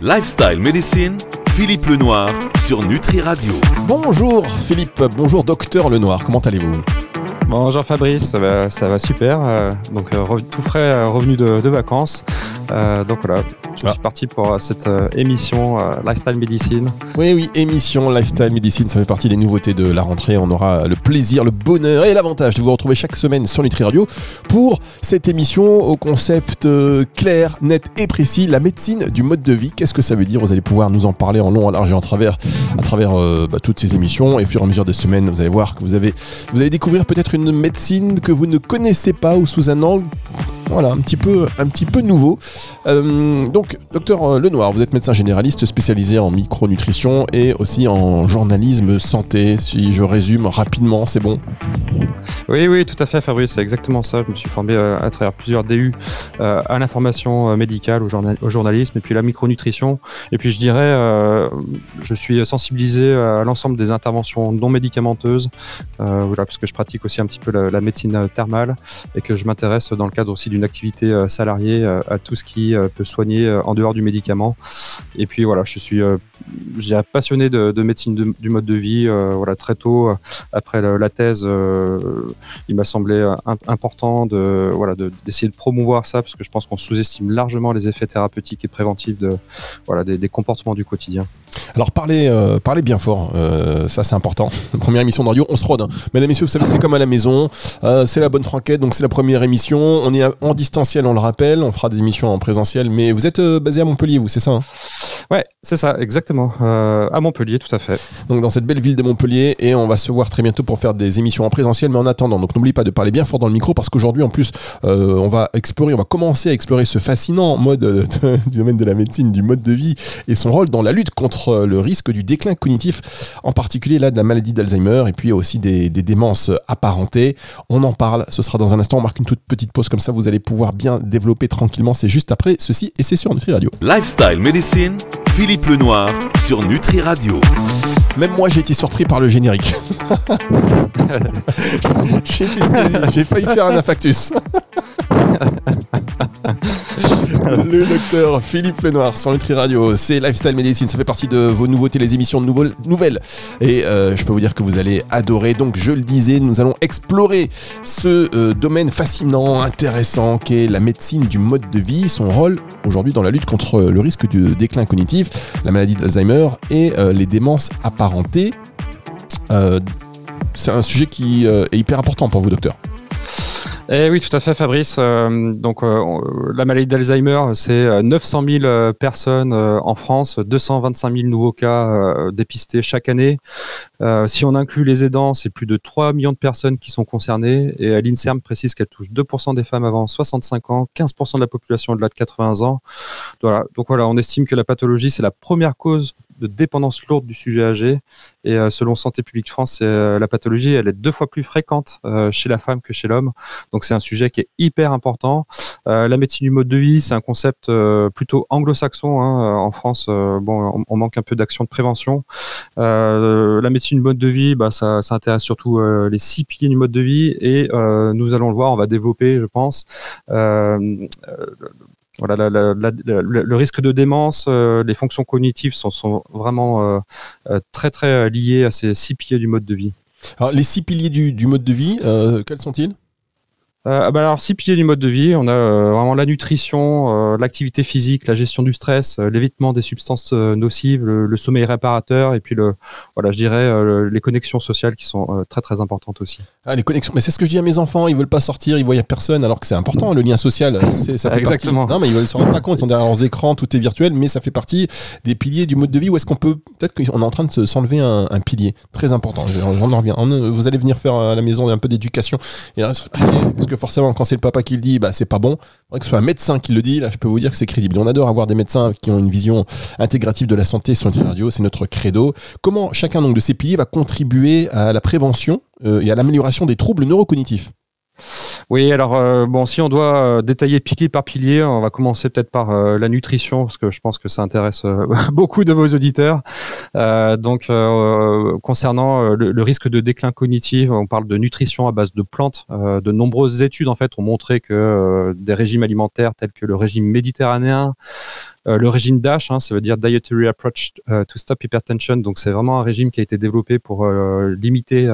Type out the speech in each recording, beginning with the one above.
Lifestyle Medicine, Philippe Lenoir sur Nutri Radio. Bonjour Philippe, bonjour docteur Lenoir, comment allez-vous? Bonjour Fabrice, ça va, ça va super. Euh, donc euh, tout frais, euh, revenu de, de vacances. donc voilà, je suis parti pour cette émission Lifestyle Medicine. Oui, oui, émission Lifestyle Medicine, ça fait partie des nouveautés de la rentrée. On aura le plaisir, le bonheur et l'avantage de vous retrouver chaque semaine sur Nutri Radio pour cette émission au concept clair, net et précis, la médecine du mode de vie. Qu'est-ce que ça veut dire? Vous allez pouvoir nous en parler en long, en large et en travers à travers bah, toutes ces émissions. Et au fur et à mesure des semaines, vous allez voir que vous, avez, vous allez découvrir peut-être une médecine que vous ne connaissez pas ou sous un angle voilà, un petit peu, un petit peu nouveau. Euh, donc, docteur euh, Lenoir, vous êtes médecin généraliste spécialisé en micronutrition et aussi en journalisme santé. Si je résume rapidement, c'est bon? Oui, oui, tout à fait, Fabrice, c'est exactement ça. Je me suis formé euh, à travers plusieurs DU à l'information médicale, au, journalisme et puis la micronutrition. Et puis, je dirais, je suis sensibilisé à l'ensemble des interventions non médicamenteuses, voilà, parce que je pratique aussi un petit peu la, la médecine thermale et que je m'intéresse dans le cadre aussi d'une activité euh, salariée euh, à tout ce qui euh, peut soigner en dehors du médicament. Et puis voilà, je suis je passionné de, médecine du mode de vie. voilà, très tôt, après la, thèse, il m'a semblé important de voilà d'essayer de, promouvoir ça parce que je pense qu'on sous-estime largement les effets thérapeutiques et préventifs voilà des, comportements du quotidien. Alors parlez, parlez bien fort, ça c'est important. Première émission de radio, on se rôde. Hein. Mesdames et messieurs, vous savez, c'est comme à la maison, c'est la bonne franquette, donc c'est la première émission. Distanciel, on le rappelle. On fera des émissions en présentiel. Mais vous êtes euh, basé à Montpellier, vous, c'est ça hein? Ouais, c'est ça, exactement. Euh, à Montpellier, tout à fait. Donc dans cette belle ville de Montpellier. Et on va se voir très bientôt pour faire des émissions en présentiel. Mais en attendant, donc n'oubliez pas de parler bien fort dans le micro parce qu'aujourd'hui, en plus, euh, on va explorer, on va commencer à explorer ce fascinant mode du domaine de la médecine, du mode de vie et son rôle dans la lutte contre le risque du déclin cognitif, en particulier là de la maladie d'Alzheimer et puis aussi des, des démences apparentées. On en parle. Ce sera dans un instant. On marque une toute petite pause comme ça. Vous allez pouvoir bien développer tranquillement. C'est juste après ceci et c'est sur Nutri Radio. Lifestyle Medicine, Philippe Lenoir sur Nutri Radio. Même moi, j'ai été surpris par le générique. j'ai failli faire un infarctus. le docteur Philippe Lenoir sur Nutri Radio, c'est Lifestyle Medicine, ça fait partie de vos nouveautés, les émissions de nouvelles. Et euh, je peux vous dire que vous allez adorer. Donc je le disais, nous allons explorer ce euh, domaine fascinant, intéressant qu'est la médecine du mode de vie, son rôle aujourd'hui dans la lutte contre le risque du déclin cognitif, la maladie d'Alzheimer et euh, les démences apparentées. c'est un sujet qui est hyper important pour vous, docteur. Eh oui, tout à fait, Fabrice. Euh, donc, euh, la maladie d'Alzheimer, c'est 900 euh, 000 personnes en France, 225 000 nouveaux cas dépistés chaque année. si on inclut les aidants, c'est plus de 3 millions de personnes qui sont concernées. Et l'INSERM précise qu'elle touche 2% des femmes avant 65 ans, 15% de la population au-delà de 80 ans. Donc voilà, on estime que la pathologie, c'est la première cause de dépendance lourde du sujet âgé. Et euh, selon Santé publique France, euh, la pathologie, elle est deux fois plus fréquente euh, chez la femme que chez l'homme. Donc c'est un sujet qui est hyper important. la médecine du mode de vie, c'est un concept plutôt anglo-saxon. Hein. En France, bon, on, manque un peu d'action de prévention. la médecine du mode de vie, bah, ça, ça intéresse surtout les six piliers du mode de vie. Et nous allons le voir, on va développer, je pense, voilà, le risque de démence, euh, les fonctions cognitives sont, vraiment euh, euh, très très liées à ces six piliers du mode de vie. Alors, les six piliers du, du mode de vie, quels sont-ils? Euh, bah alors six piliers du mode de vie, on a euh, vraiment la nutrition, euh, l'activité physique, la gestion du stress, l'évitement des substances nocives, le, sommeil réparateur et puis le voilà, je dirais les connexions sociales qui sont très très importantes aussi. Ah les connexions, mais c'est ce que je dis à mes enfants, ils veulent pas sortir, ils voient personne alors que c'est important le lien social, c'est ça fait Exactement. Non mais ils ne se rendent pas compte, ils sont derrière leurs écrans, tout est virtuel mais ça fait partie des piliers du mode de vie où est-ce qu'on peut peut-être qu'on est en train de s'enlever un, un, pilier très important. J'en reviens. Vous allez venir faire à la maison un peu d'éducation et parce que forcément, quand c'est le papa qui le dit, bah, c'est pas bon. que ce soit un médecin qui le dit, là, je peux vous dire que c'est crédible. on adore avoir des médecins qui ont une vision intégrative de la santé sur une c'est notre credo. Comment chacun donc, de ces piliers va contribuer à la prévention euh, et à l'amélioration des troubles neurocognitifs? Oui, alors euh, bon, si on doit euh, détailler pilier par pilier, on va commencer peut-être par euh, la nutrition parce que je pense que ça intéresse beaucoup de vos auditeurs. donc, concernant le, risque de déclin cognitif, on parle de nutrition à base de plantes. de nombreuses études en fait ont montré que des régimes alimentaires tels que le régime méditerranéen, euh, le régime DASH, hein, ça veut dire Dietary Approach euh, to Stop Hypertension. Donc, c'est vraiment un régime qui a été développé pour euh, limiter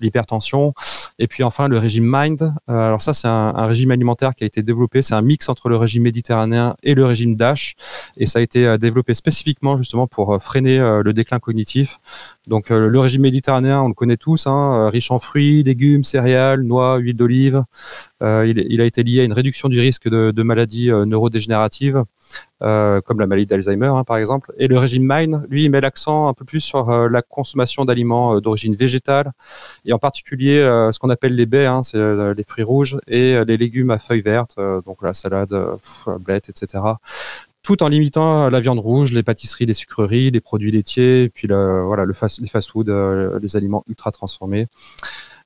l'hypertension. Et puis enfin, le régime MIND. alors ça, c'est un, régime alimentaire qui a été développé. C'est un mix entre le régime méditerranéen et le régime DASH. Et ça a été développé spécifiquement justement pour freiner le déclin cognitif. Donc le régime méditerranéen, on le connaît tous, hein, riche en fruits, légumes, céréales, noix, huile d'olive. Il, a été lié à une réduction du risque de, maladies neurodégénératives. Euh, comme la maladie d'Alzheimer hein, par exemple. Et le régime MIND, lui, il met l'accent un peu plus sur euh, la consommation d'aliments euh, d'origine végétale, et en particulier ce qu'on appelle les baies, hein, c'est les fruits rouges, et les légumes à feuilles vertes, donc la salade, blettes, etc tout en limitant la viande rouge, les pâtisseries, les sucreries, les produits laitiers, puis voilà, le fast, les fast-food, les aliments ultra transformés.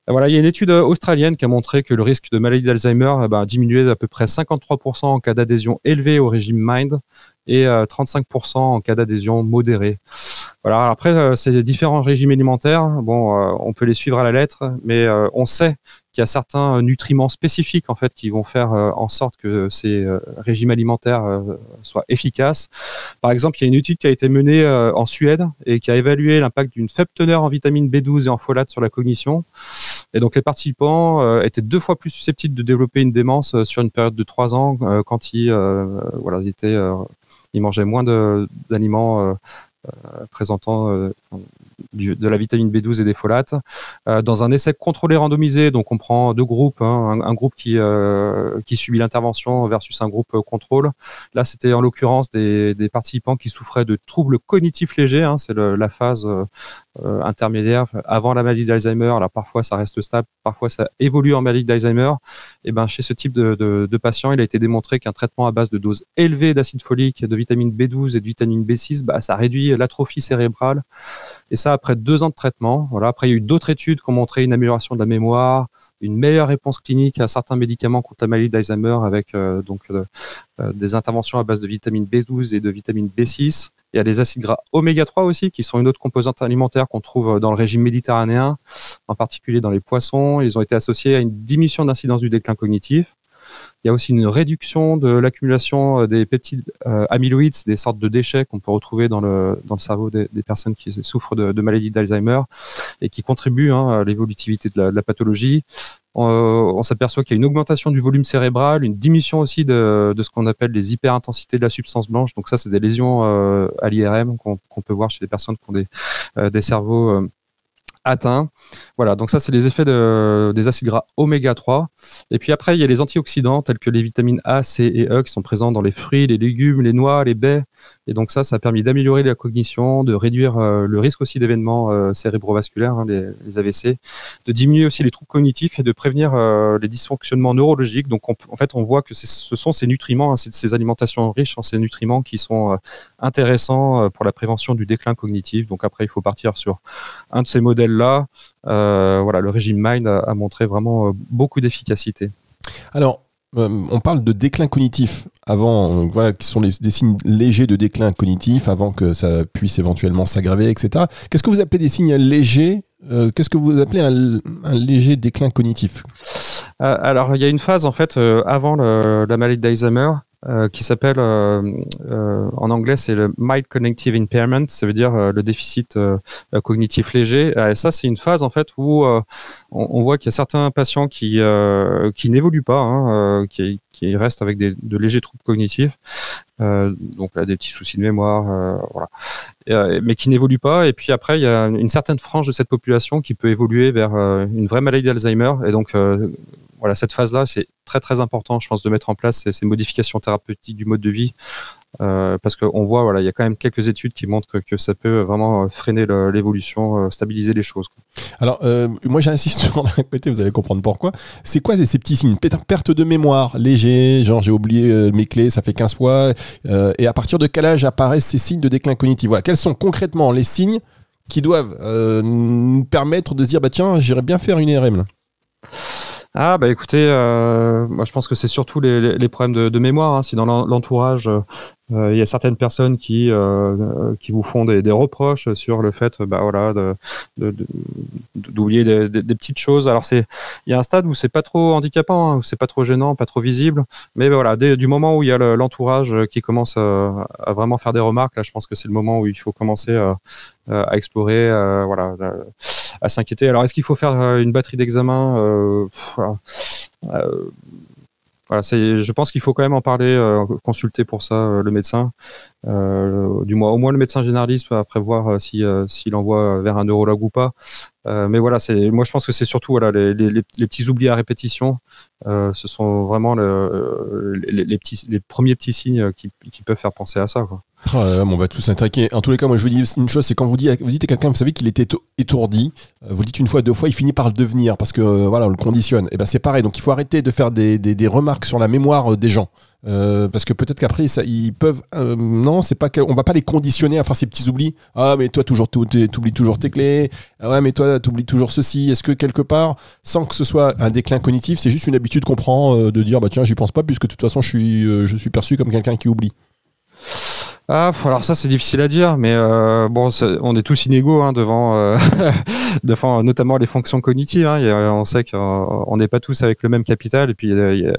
Voilà, il y a une étude euh, australienne qui a montré que le risque de maladie d'Alzheimer eh ben, a diminué d'à peu près 53% en cas d'adhésion élevée au régime MIND et 35% euh, en cas d'adhésion modérée. Voilà. Après, euh, ces différents régimes alimentaires, bon, on peut les suivre à la lettre, mais on sait qu'il y a certains nutriments spécifiques en fait qui vont faire en sorte que ces régimes alimentaires soient efficaces. Par exemple, il y a une étude qui a été menée en Suède et qui a évalué l'impact d'une faible teneur en vitamine B12 et en folate sur la cognition. Et donc les participants euh, étaient deux fois plus susceptibles de développer une démence euh, sur une période de trois ans euh, quand ils, voilà, étaient, ils mangeaient moins d'aliments présentant de la vitamine B12 et des folates. Euh, dans un essai contrôlé randomisé, donc on prend deux groupes, hein, un, groupe qui, euh, qui subit l'intervention versus un groupe contrôle. Là, c'était en l'occurrence des, des, participants qui souffraient de troubles cognitifs légers, hein, c'est la phase euh, intermédiaire avant la maladie d'Alzheimer. Alors parfois ça reste stable, parfois ça évolue en maladie d'Alzheimer. Et ben chez ce type de, de, de patient, il a été démontré qu'un traitement à base de doses élevées d'acide folique, de vitamine B12 et de vitamine B6, bah, ça réduit l'atrophie cérébrale. Et ça, après deux ans de traitement. Voilà. Après, il y a eu d'autres études qui ont montré une amélioration de la mémoire, une meilleure réponse clinique à certains médicaments contre la maladie d'Alzheimer avec euh, donc euh, des interventions à base de vitamine B12 et de vitamine B6. Il y a des acides gras oméga 3 aussi, qui sont une autre composante alimentaire qu'on trouve dans le régime méditerranéen, en particulier dans les poissons. Ils ont été associés à une diminution d'incidence du déclin cognitif. Il y a aussi une réduction de l'accumulation euh, des peptides euh, amyloïdes, des sortes de déchets qu'on peut retrouver dans le, cerveau des, personnes qui souffrent de, de maladie d'Alzheimer et qui contribuent hein, à l'évolutivité de, la, pathologie. On, s'aperçoit qu'il y a une augmentation du volume cérébral, une diminution aussi de, ce qu'on appelle les hyperintensités de la substance blanche. Donc ça, c'est des lésions euh, à l'IRM qu'on peut voir chez les personnes qui ont des, des cerveaux atteint. Voilà, donc ça, c'est les effets de, des acides gras oméga 3. Et puis après, il y a les antioxydants tels que les vitamines A, C et E qui sont présents dans les fruits, les légumes, les noix, les baies. Et donc ça, ça a permis d'améliorer la cognition, de réduire euh, le risque aussi d'événements euh, cérébrovasculaires, hein, les, AVC, de diminuer aussi les troubles cognitifs et de prévenir euh, les dysfonctionnements neurologiques. Donc en fait, on voit que ce sont ces nutriments, hein, ces alimentations riches en ces nutriments qui sont intéressants pour la prévention du déclin cognitif. Donc après, il faut partir sur un de ces modèles-là. voilà, le régime MIND a montré vraiment beaucoup d'efficacité. Alors, on parle de déclin cognitif avant, euh, voilà, qui sont des signes légers de déclin cognitif avant que ça puisse éventuellement s'aggraver, etc. Qu'est-ce que vous appelez des signes légers euh, Qu'est-ce que vous appelez un, léger déclin cognitif? Alors, il y a une phase en fait avant la maladie d'Alzheimer euh, qui s'appelle euh, euh, en anglais c'est le mild cognitive impairment, ça veut dire le déficit cognitif léger. Et ça c'est une phase en fait où on, voit qu'il y a certains patients qui qui n'évoluent pas, hein, qui, qui restent avec des, de légers troubles cognitifs, donc là des petits soucis de mémoire, voilà, mais qui n'évoluent pas. Et puis après il y a une certaine frange de cette population qui peut évoluer vers une vraie maladie d'Alzheimer et donc voilà, cette phase-là, c'est très important, je pense, de mettre en place ces, modifications thérapeutiques du mode de vie. Euh, parce qu'on voit, voilà, il y a quand même quelques études qui montrent que, ça peut vraiment freiner l'évolution, euh, stabiliser les choses. Alors, euh, moi j'insiste sur un vous allez comprendre pourquoi. C'est quoi ces petits signes? Perte de mémoire, léger, genre j'ai oublié mes clés, ça fait 15 fois. et à partir de quel âge apparaissent ces signes de déclin cognitif? Voilà. Quels sont concrètement les signes qui doivent nous permettre de dire, bah tiens, j'irais bien faire une IRM là? Ah bah écoutez, euh, moi je pense que c'est surtout les, les, problèmes de, de mémoire. Hein. Si dans l'entourage, euh, il y a certaines personnes qui euh, qui vous font des, des, reproches sur le fait, bah voilà, d'oublier de, de, des, petites choses. Alors c'est, il y a un stade où c'est pas trop handicapant, hein, où c'est pas trop gênant, pas trop visible. Mais bah, voilà, dès, du moment où il y a l'entourage qui commence à, à, vraiment faire des remarques, là, je pense que c'est le moment où il faut commencer à, à explorer, voilà, à s'inquiéter. Alors est-ce qu'il faut faire une batterie d'examen euh, voilà, je pense qu'il faut quand même en parler, euh, consulter pour ça euh, le médecin, du moins au moins le médecin généraliste après voir si s'il envoie vers un neurologue ou pas. mais voilà, moi je pense que c'est surtout les, petits oublis à répétition. ce sont vraiment le, les, premiers petits signes qui, peuvent faire penser à ça. Oh on va tous s'intraquer. En tous les cas, moi je vous dis une chose, c'est quand vous dites, vous dites à quelqu'un, vous savez qu'il était étourdi, euh, vous le dites une fois, deux fois, il finit par le devenir parce que euh, voilà, on le conditionne. Et eh ben c'est pareil. Donc il faut arrêter de faire des, remarques sur la mémoire euh, des gens. parce que peut-être qu'après ils peuvent non c'est pas on va pas les conditionner à faire ces petits oublis ah mais toi toujours t'oublies toujours tes clés ah ouais mais toi t'oublies toujours ceci est-ce que quelque part sans que ce soit un déclin cognitif c'est juste une habitude qu'on prend de dire bah tiens j'y pense pas puisque de toute façon je suis je suis perçu comme quelqu'un qui oublie ah, alors ça c'est difficile à dire, mais euh, bon, on est tous inégaux hein, devant, euh, devant notamment les fonctions cognitives. Hein. on sait qu'on n'est pas tous avec le même capital, et puis il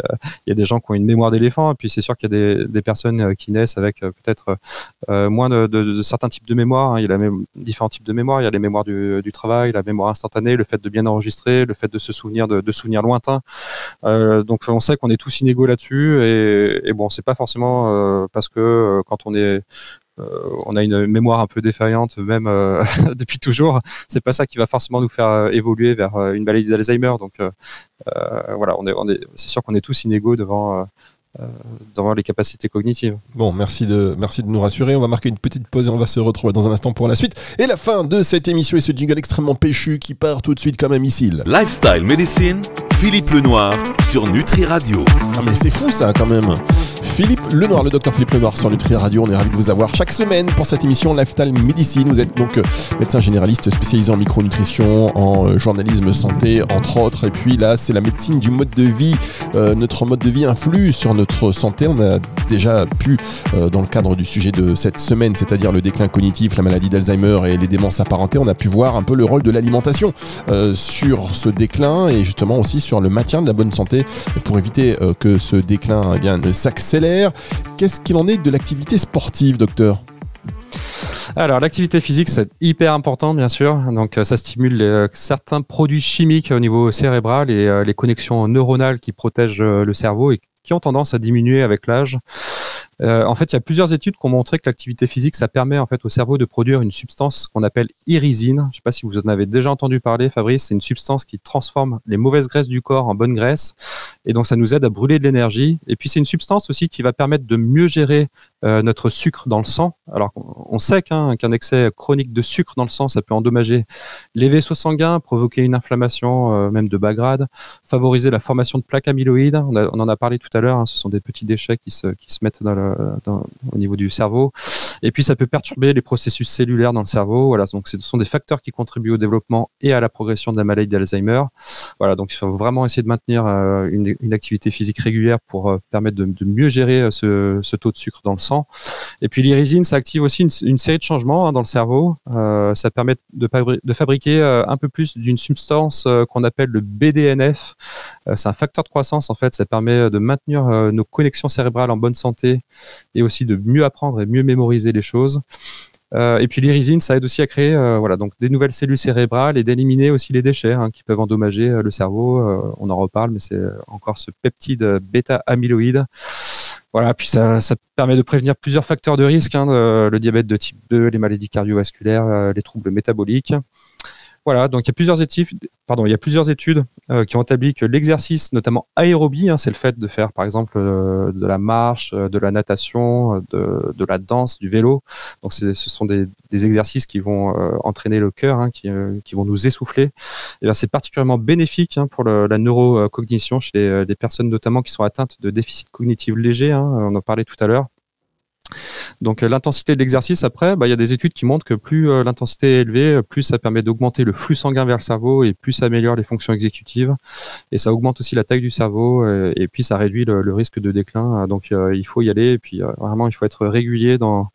y, a, des gens qui ont une mémoire d'éléphant, et puis c'est sûr qu'il y a des, personnes euh, qui naissent avec peut-être moins de, certains types de mémoire. Hein. Il y a différents types de mémoire. Il y a les mémoires du, travail, la mémoire instantanée, le fait de bien enregistrer, le fait de se souvenir de, de souvenirs lointains. donc on sait qu'on est tous inégaux là-dessus, et, et bon, c'est pas forcément parce que quand on est euh, on a une mémoire un peu défaillante même euh, depuis toujours. C'est pas ça qui va forcément nous faire euh, évoluer vers une maladie d'Alzheimer. Donc voilà, on est, on est, c'est sûr qu'on est tous inégaux devant devant les capacités cognitives. Bon, merci de, merci de nous rassurer. On va marquer une petite pause et on va se retrouver dans un instant pour la suite. Et la fin de cette émission et ce jingle extrêmement péchu qui part tout de suite comme un missile. Lifestyle Medicine, Philippe Lenoir sur Nutri Radio. Ah mais c'est fou ça quand même. Philippe Lenoir, le docteur Philippe Lenoir sur Nutri Radio. On est ravi de vous avoir chaque semaine pour cette émission Lifestyle Medicine. Vous êtes donc euh, médecin généraliste spécialisé en micronutrition, en euh, journalisme santé, entre autres. Et puis là, c'est la médecine du mode de vie. Euh, notre mode de vie influe sur notre santé. On a déjà pu, dans le cadre du sujet de cette semaine, c'est-à-dire le déclin cognitif, la maladie d'Alzheimer et les démences apparentées, on a pu voir un peu le rôle de l'alimentation sur ce déclin et justement aussi sur le maintien de la bonne santé pour éviter que ce déclin eh bien, ne s'accélère. Qu'est-ce qu'il en est de l'activité sportive, docteur? Alors l'activité physique c'est hyper important bien sûr, donc euh, ça stimule euh, certains produits chimiques au niveau cérébral et euh, les connexions neuronales qui protègent le cerveau et qui ont tendance à diminuer avec l'âge. Euh, en fait, il y a plusieurs études qui ont montré que l'activité physique, ça permet en fait au cerveau de produire une substance qu'on appelle irisine. Je ne sais pas si vous en avez déjà entendu parler, Fabrice. C'est une substance qui transforme les mauvaises graisses du corps en bonnes graisses, et donc ça nous aide à brûler de l'énergie. Et puis c'est une substance aussi qui va permettre de mieux gérer euh, notre sucre dans le sang. Alors on sait qu'un excès chronique de sucre dans le sang, ça peut endommager les vaisseaux sanguins, provoquer une inflammation euh, même de bas grade, favoriser la formation de plaques amyloïdes. On, en a parlé tout à l'heure. Hein. ce sont des petits déchets qui se, qui se mettent dans le euh, au niveau du cerveau. Et puis ça peut perturber les processus cellulaires dans le cerveau. Voilà, donc ce sont des facteurs qui contribuent au développement et à la progression de la maladie d'Alzheimer. Voilà, donc il faut vraiment essayer de maintenir euh, une, activité physique régulière pour euh, permettre de, mieux gérer ce, taux de sucre dans le sang. Et puis l'irisine, ça active aussi une, série de changements hein, dans le cerveau. ça permet de, de fabriquer un peu plus d'une substance qu'on appelle le BDNF. c'est un facteur de croissance en fait. Ça permet de maintenir nos connexions cérébrales en bonne santé et aussi de mieux apprendre et mieux mémoriser choses. Euh, et puis l'irisine, ça aide aussi à créer euh, voilà, donc des nouvelles cellules cérébrales et d'éliminer aussi les déchets hein, qui peuvent endommager euh, le cerveau. on en reparle, mais c'est encore ce peptide bêta-amyloïde. Voilà, puis ça, ça, permet de prévenir plusieurs facteurs de risque, hein, le diabète de type 2, les maladies cardiovasculaires, les troubles métaboliques. Voilà, donc il y a plusieurs études, euh, qui ont établi que l'exercice, notamment aérobie, hein, c'est le fait de faire par exemple euh, de la marche, euh, de la natation, de, la danse, du vélo. Donc ce sont des, exercices qui vont entraîner le cœur, hein, qui, vont nous essouffler. Et c'est particulièrement bénéfique hein, pour la neurocognition chez les, les, personnes notamment qui sont atteintes de déficit cognitif léger. On en parlait tout à l'heure. Donc euh, l'intensité de l'exercice, après, bah, il y a des études qui montrent que plus euh, l'intensité est élevée, plus ça permet d'augmenter le flux sanguin vers le cerveau et plus ça améliore les fonctions exécutives. Et ça augmente aussi la taille du cerveau et, puis ça réduit le, risque de déclin. Donc il faut y aller et puis vraiment il faut être régulier dans,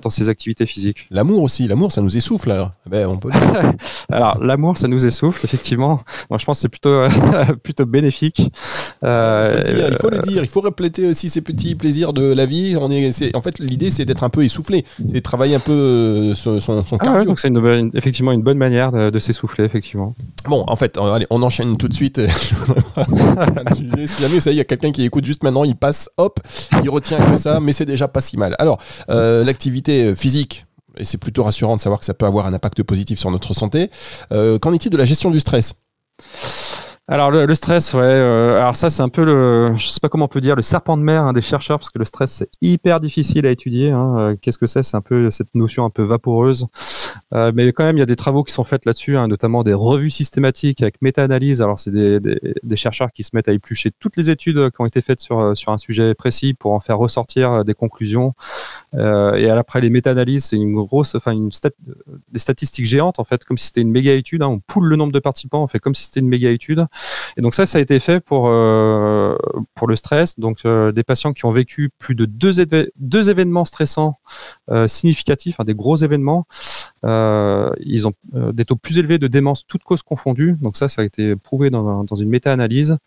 dans ses activités physiques. L'amour aussi, l'amour ça nous essouffle alors. Ben, on peut alors l'amour ça nous essouffle effectivement. Moi je pense que c'est plutôt, plutôt bénéfique. Euh, il faut le dire, il faut répéter aussi ces petits plaisirs de la vie. On est, en fait l'idée c'est d'être un peu essoufflé, c'est de travailler un peu euh, son, son ah cardio. donc c'est effectivement une bonne manière de, s'essouffler, effectivement. Bon, en fait, allez, on enchaîne tout de suite. si jamais ça y il y a quelqu'un qui écoute juste maintenant, il passe, hop, il retient que ça, mais c'est déjà pas si mal. Alors, euh, l'activité physique, et c'est plutôt rassurant de savoir que ça peut avoir un impact positif sur notre santé. Euh, qu'en est-il de la gestion du stress? Alors le, stress, ouais. Euh, alors ça, c'est un peu le, je sais pas comment on peut dire, le serpent de mer hein, des chercheurs, parce que le stress c'est hyper difficile à étudier. Hein. Euh, qu'est-ce que c'est? C'est un peu cette notion un peu vaporeuse. Euh, mais quand même, il y a des travaux qui sont faits là-dessus, hein, notamment des revues systématiques avec méta-analyse. Alors c'est des, chercheurs qui se mettent à éplucher toutes les études qui ont été faites sur sur un sujet précis pour en faire ressortir des conclusions. Et après les méta-analyses, c'est une grosse, enfin une des statistiques géantes en fait, comme si c'était une méga étude. On poule le nombre de participants, on fait comme si c'était une méga étude. Et donc ça, ça a été fait pour euh, pour le stress. Donc euh, des patients qui ont vécu plus de deux, événements stressants euh, significatifs, hein, des gros événements, ils ont des taux plus élevés de démence toutes causes confondues. Donc ça, ça a été prouvé dans, dans une méta-analyse.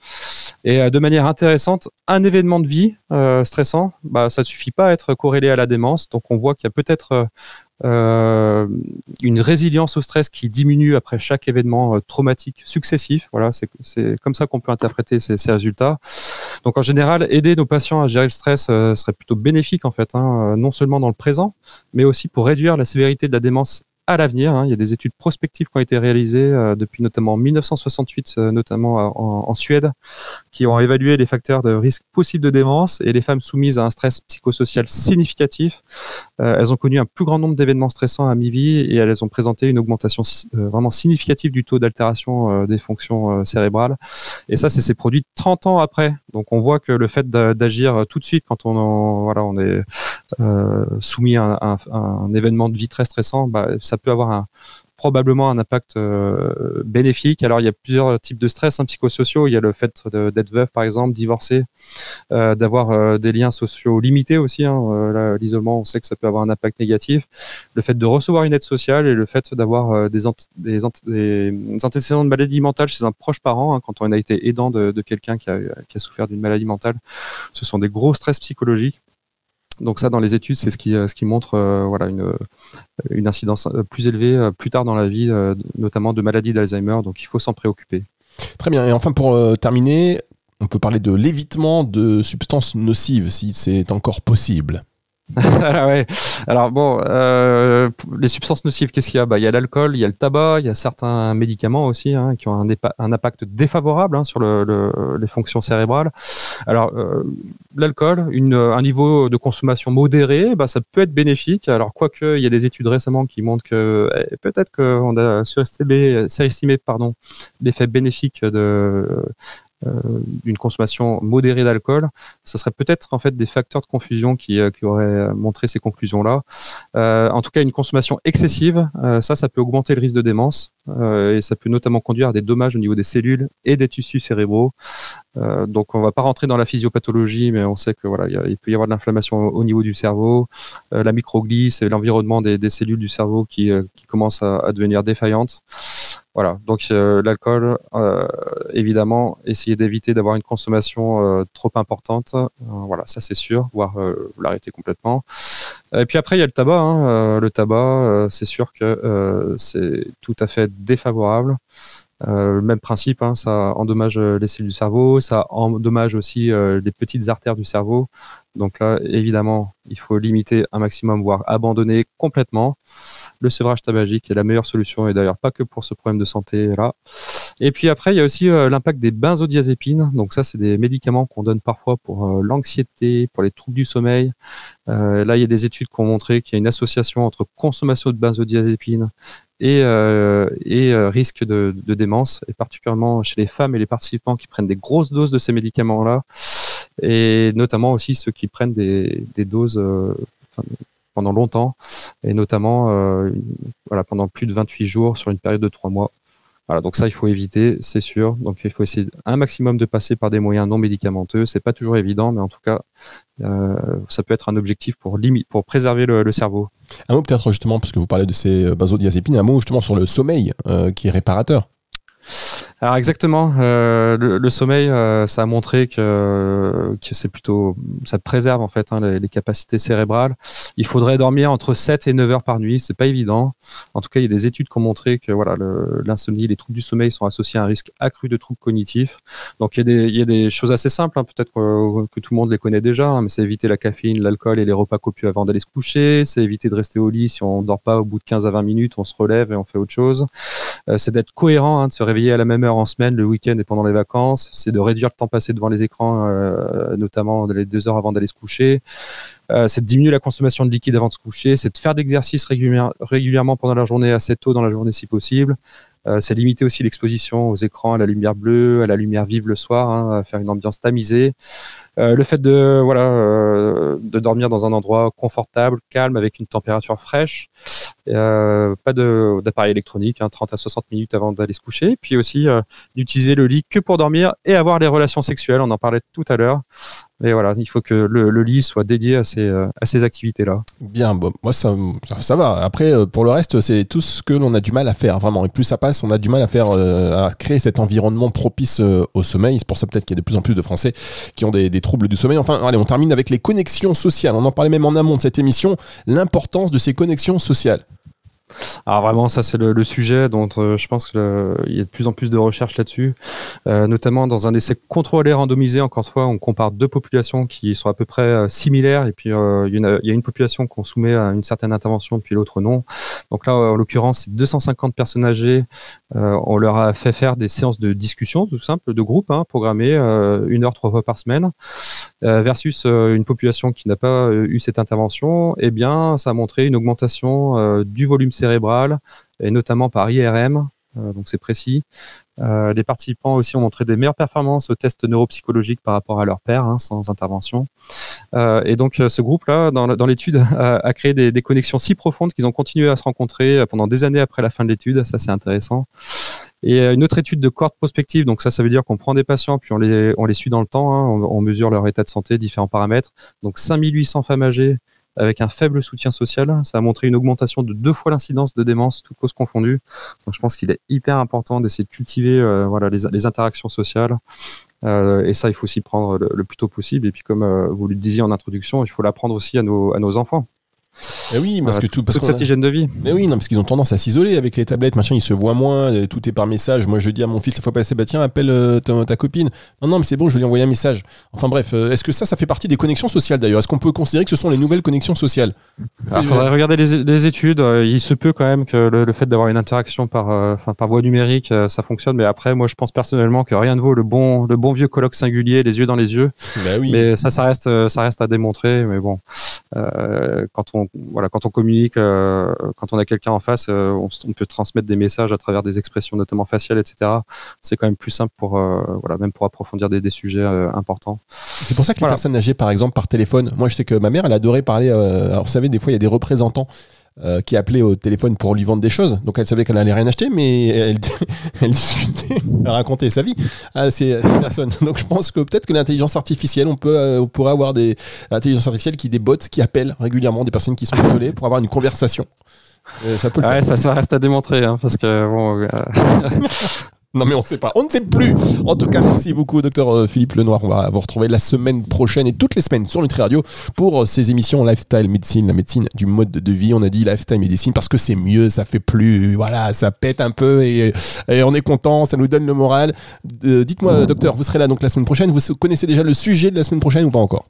Et de manière intéressante, un événement de vie stressant, bah, ça ne suffit pas à être corrélé à la démence. Donc on voit qu'il y a peut-être une résilience au stress qui diminue après chaque événement euh, traumatique successif. Voilà, c'est comme ça qu'on peut interpréter ces, ces, résultats. Donc en général, aider nos patients à gérer le stress euh, serait plutôt bénéfique en fait, hein, non seulement dans le présent, mais aussi pour réduire la sévérité de la démence à l'avenir. Hein. Il y a des études prospectives qui ont été réalisées euh, depuis notamment 1968, euh, notamment euh, en, Suède, qui ont évalué les facteurs de risque possible de démence et les femmes soumises à un stress psychosocial significatif. elles ont connu un plus grand nombre d'événements stressants à mi-vie et elles ont présenté une augmentation vraiment significative du taux d'altération des fonctions cérébrales. Et ça, c'est produit 30 ans après. Donc on voit que le fait d'agir tout de suite quand on, voilà, on est soumis à un, événement de vie très stressant, bah, peut avoir probablement un impact euh, bénéfique. Alors il y a plusieurs types de stress hein, psychosociaux. Il y a le fait d'être veuf par exemple, divorcé, euh, d'avoir euh, des liens sociaux limités aussi. Hein. L'isolement, on sait que ça peut avoir un impact négatif. Le fait de recevoir une aide sociale et le fait d'avoir des, antécédents de maladie mentale chez un proche parent, hein, quand on a été aidant de, quelqu'un qui a souffert d'une maladie mentale, ce sont des gros stress psychologiques. Donc ça, dans les études, c'est ce qui, euh, montre euh, voilà, une, euh, une incidence plus élevée plus tard dans la vie, notamment de maladies d'Alzheimer. Donc il faut s'en préoccuper. Très bien. Et enfin, pour terminer, on peut parler de l'évitement de substances nocives, si c'est encore possible. Alors bon, euh, les substances nocives, qu'est-ce qu'il y a? Bah, Il y a l'alcool, il y a le tabac, il y a certains médicaments aussi hein, qui ont un, impact défavorable hein, sur le, les fonctions cérébrales. Alors euh, l'alcool, un niveau de consommation modéré, bah, ça peut être bénéfique. Alors quoique, il y a des études récemment qui montrent que eh, peut-être qu'on a surestimé, l'effet bénéfique de d'une consommation modérée d'alcool, ce serait peut-être en fait des facteurs de confusion qui, euh, qui auraient montré ces conclusions-là. Euh, en tout cas, une consommation excessive, ça, ça peut augmenter le risque de démence et ça peut notamment conduire à des dommages au niveau des cellules et des tissus cérébraux. donc, on va pas rentrer dans la physiopathologie, mais on sait que voilà, il, peut y avoir de l'inflammation au, niveau du cerveau, la microglisse c'est l'environnement des, cellules du cerveau qui, qui commencent à, à devenir défaillantes. Voilà, donc euh, l'alcool, euh, évidemment, essayer d'éviter d'avoir une consommation euh, trop importante, voilà, ça c'est sûr, voire l'arrêter complètement. Et puis après, il y a le tabac. Hein, le tabac, c'est sûr que c'est tout à fait défavorable. Euh, même principe, hein, ça endommage les cellules du cerveau, ça endommage aussi les petites artères du cerveau. Donc là, évidemment, il faut limiter un maximum, voire abandonner complètement. Le sevrage tabagique est la meilleure solution, et d'ailleurs pas que pour ce problème de santé là. Et puis après, il y a aussi euh, l'impact des benzodiazépines. Donc ça, c'est des médicaments qu'on donne parfois pour euh, l'anxiété, pour les troubles du sommeil. Euh, là, il y a des études qui ont montré qu'il y a une association entre consommation de benzodiazépines et, risque de, démence, et particulièrement chez les femmes et les participants qui prennent des grosses doses de ces médicaments-là et notamment aussi ceux qui prennent des doses pendant longtemps, et notamment voilà, pendant plus de 28 jours sur une période de 3 mois. Voilà, donc ça, il faut éviter, c'est sûr. Donc il faut essayer un maximum de passer par des moyens non médicamenteux. C'est pas toujours évident, mais en tout cas, euh, ça peut être un objectif pour, pour préserver le, cerveau. Un mot peut-être justement, parce que vous parlez de ces benzodiazépines, un mot justement sur le sommeil euh, qui est réparateur. Alors exactement, euh, le, sommeil, euh, ça a montré que, c'est plutôt, ça préserve en fait hein, les, capacités cérébrales. Il faudrait dormir entre 7 et 9 heures par nuit, c'est pas évident. En tout cas, il y a des études qui ont montré que voilà, l'insomnie, les troubles du sommeil sont associés à un risque accru de troubles cognitifs. Donc il y a des, choses assez simples, hein, peut-être que, tout le monde les connaît déjà, hein, mais c'est éviter la caféine, l'alcool et les repas copieux avant d'aller se coucher. C'est éviter de rester au lit si on dort pas au bout de 15 à 20 minutes, on se relève et on fait autre chose. Euh, c'est d'être cohérent, de se réveiller à la même heure en semaine, le week-end et pendant les vacances. C'est de réduire le temps passé devant les écrans, euh, notamment les deux heures avant d'aller se coucher. Euh, c'est de diminuer la consommation de liquide avant de se coucher. C'est de faire de l'exercice régulièrement pendant la journée, assez tôt dans la journée si possible. Euh, c'est limiter aussi l'exposition aux écrans, à la lumière bleue, à la lumière vive le soir, hein, faire une ambiance tamisée. Le fait de voilà de dormir dans un endroit confortable, calme, avec une température fraîche, euh, pas d'appareil électronique, hein, 30 à 60 minutes avant d'aller se coucher, puis aussi d'utiliser le lit que pour dormir et avoir les relations sexuelles. On en parlait tout à l'heure. Et voilà, il faut que le, lit soit dédié à ces, à ces activités-là. Bien, bon, moi ça, ça, va. Après, pour le reste, c'est tout ce que l'on a du mal à faire, vraiment. Et plus ça passe, on a du mal à faire, à créer cet environnement propice au sommeil. C'est pour ça peut-être qu'il y a de plus en plus de Français qui ont des troubles du sommeil. Enfin, allez, on termine avec les connexions sociales. On en parlait même en amont de cette émission, l'importance de ces connexions sociales. Alors vraiment, ça c'est le, sujet dont euh, je pense qu'il y a de plus en plus de recherches là-dessus, euh, notamment dans un essai contrôlé randomisé. Encore une fois, on compare deux populations qui sont à peu près euh, similaires, et puis il y, a une population qu'on soumet à une certaine intervention, puis l'autre non. Donc là, en l'occurrence, c'est 250 personnes âgées. on leur a fait faire des séances de discussion, tout simple, de groupe, hein, programmées une heure trois fois par semaine, versus une population qui n'a pas eu cette intervention. Eh bien, ça a montré une augmentation du volume et notamment par IRM, euh, donc c'est précis. Euh, les participants aussi ont montré des meilleures performances au test neuropsychologique par rapport à leur père, hein, sans intervention. Euh, et donc ce groupe-là, dans, l'étude, a, créé des, connexions si profondes qu'ils ont continué à se rencontrer pendant des années après la fin de l'étude. Ça, c'est intéressant. Et une autre étude de cohorte prospective, donc ça, ça veut dire qu'on prend des patients, puis on les, on les suit dans le temps, hein, on, on, mesure leur état de santé, différents paramètres. Donc 5800 femmes âgées avec un faible soutien social. Ça a montré une augmentation de deux fois l'incidence de démence, toutes causes confondues. Donc je pense qu'il est hyper important d'essayer de cultiver euh, voilà, les, interactions sociales. Euh, et ça, il faut s'y prendre le, plus tôt possible. Et puis, comme euh, vous le disiez en introduction, il faut l'apprendre aussi à nos, à nos enfants. Et oui, parce que tout, parce toute cette hygiène de vie. Mais oui, non, parce qu'ils ont tendance à s'isoler avec les tablettes, machin, ils se voient moins, euh, tout est par message. Moi, je dis à mon fils, la fois passée, bah tiens, appelle euh, ta, copine. Non, non, mais c'est bon, je vais lui envoyer un message. Enfin bref, euh, est-ce que ça, ça fait partie des connexions sociales d'ailleurs? Est-ce qu'on peut considérer que ce sont les nouvelles connexions sociales? Il faudrait regarder les, études. Il se peut quand même que le, fait d'avoir une interaction par, par voie numérique, ça fonctionne. Mais après, moi, je pense personnellement que rien ne vaut le bon, le bon vieux colloque singulier, les yeux dans les yeux. Bah oui. Mais ça, ça reste, ça reste à démontrer. Mais bon, quand on, quand on communique, euh, quand on a quelqu'un en face, euh, on, peut transmettre des messages à travers des expressions, notamment faciales, etc. C'est quand même plus simple pour, euh, voilà, même pour approfondir des, sujets importants. C'est pour ça que les personnes âgées, par exemple, par téléphone, moi je sais que ma mère, elle adorait parler. alors vous savez, des fois il y a des représentants. qui appelaient au téléphone pour lui vendre des choses. Donc elle savait qu'elle allait rien acheter, mais elle, elle discutait, elle racontait sa vie à ces, personnes. Donc je pense que peut-être que l'intelligence artificielle, on peut, on pourrait avoir des intelligences artificielles qui des bots qui appellent régulièrement des personnes qui sont isolées pour avoir une conversation. ça peut le ouais, Ça, ça, reste à démontrer, hein, parce que bon, euh, Non mais on ne sait pas, on ne sait plus. En tout cas, merci beaucoup, docteur euh, Philippe Lenoir. On va vous retrouver la semaine prochaine et toutes les semaines sur Nutri Radio pour euh, ces émissions Lifestyle Medicine, la médecine du mode de vie. On a dit Lifestyle Medicine parce que c'est mieux, ça fait plus, voilà, ça pète un peu et, on est content, ça nous donne le moral. Euh, dites-moi, docteur, vous serez là donc la semaine prochaine. Vous connaissez déjà le sujet de la semaine prochaine ou pas encore?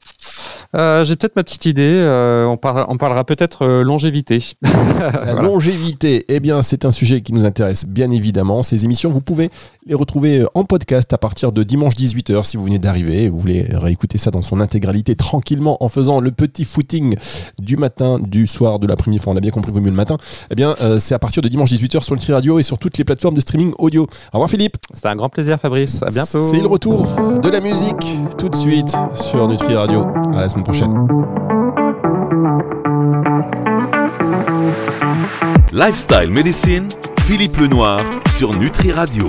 J'ai peut-être ma petite idée. on, on, parlera peut-être longévité. la longévité, eh bien, c'est un sujet qui nous intéresse bien évidemment. Ces émissions, vous pouvez les retrouver en podcast à partir de dimanche 18h si vous venez d'arriver et vous voulez réécouter ça dans son intégralité tranquillement en faisant le petit footing du matin, du soir, de l'après-midi, enfin on a bien compris, vaut mieux le matin. Eh bien, euh, c'est à partir de dimanche 18h sur le Tri Radio et sur toutes les plateformes de streaming audio. Au revoir Philippe. C'était un grand plaisir Fabrice. À bientôt. C'est le retour de la musique tout de suite sur Nutri Radio. À la Lifestyle Medicine, Philippe Lenoir sur Nutri Radio.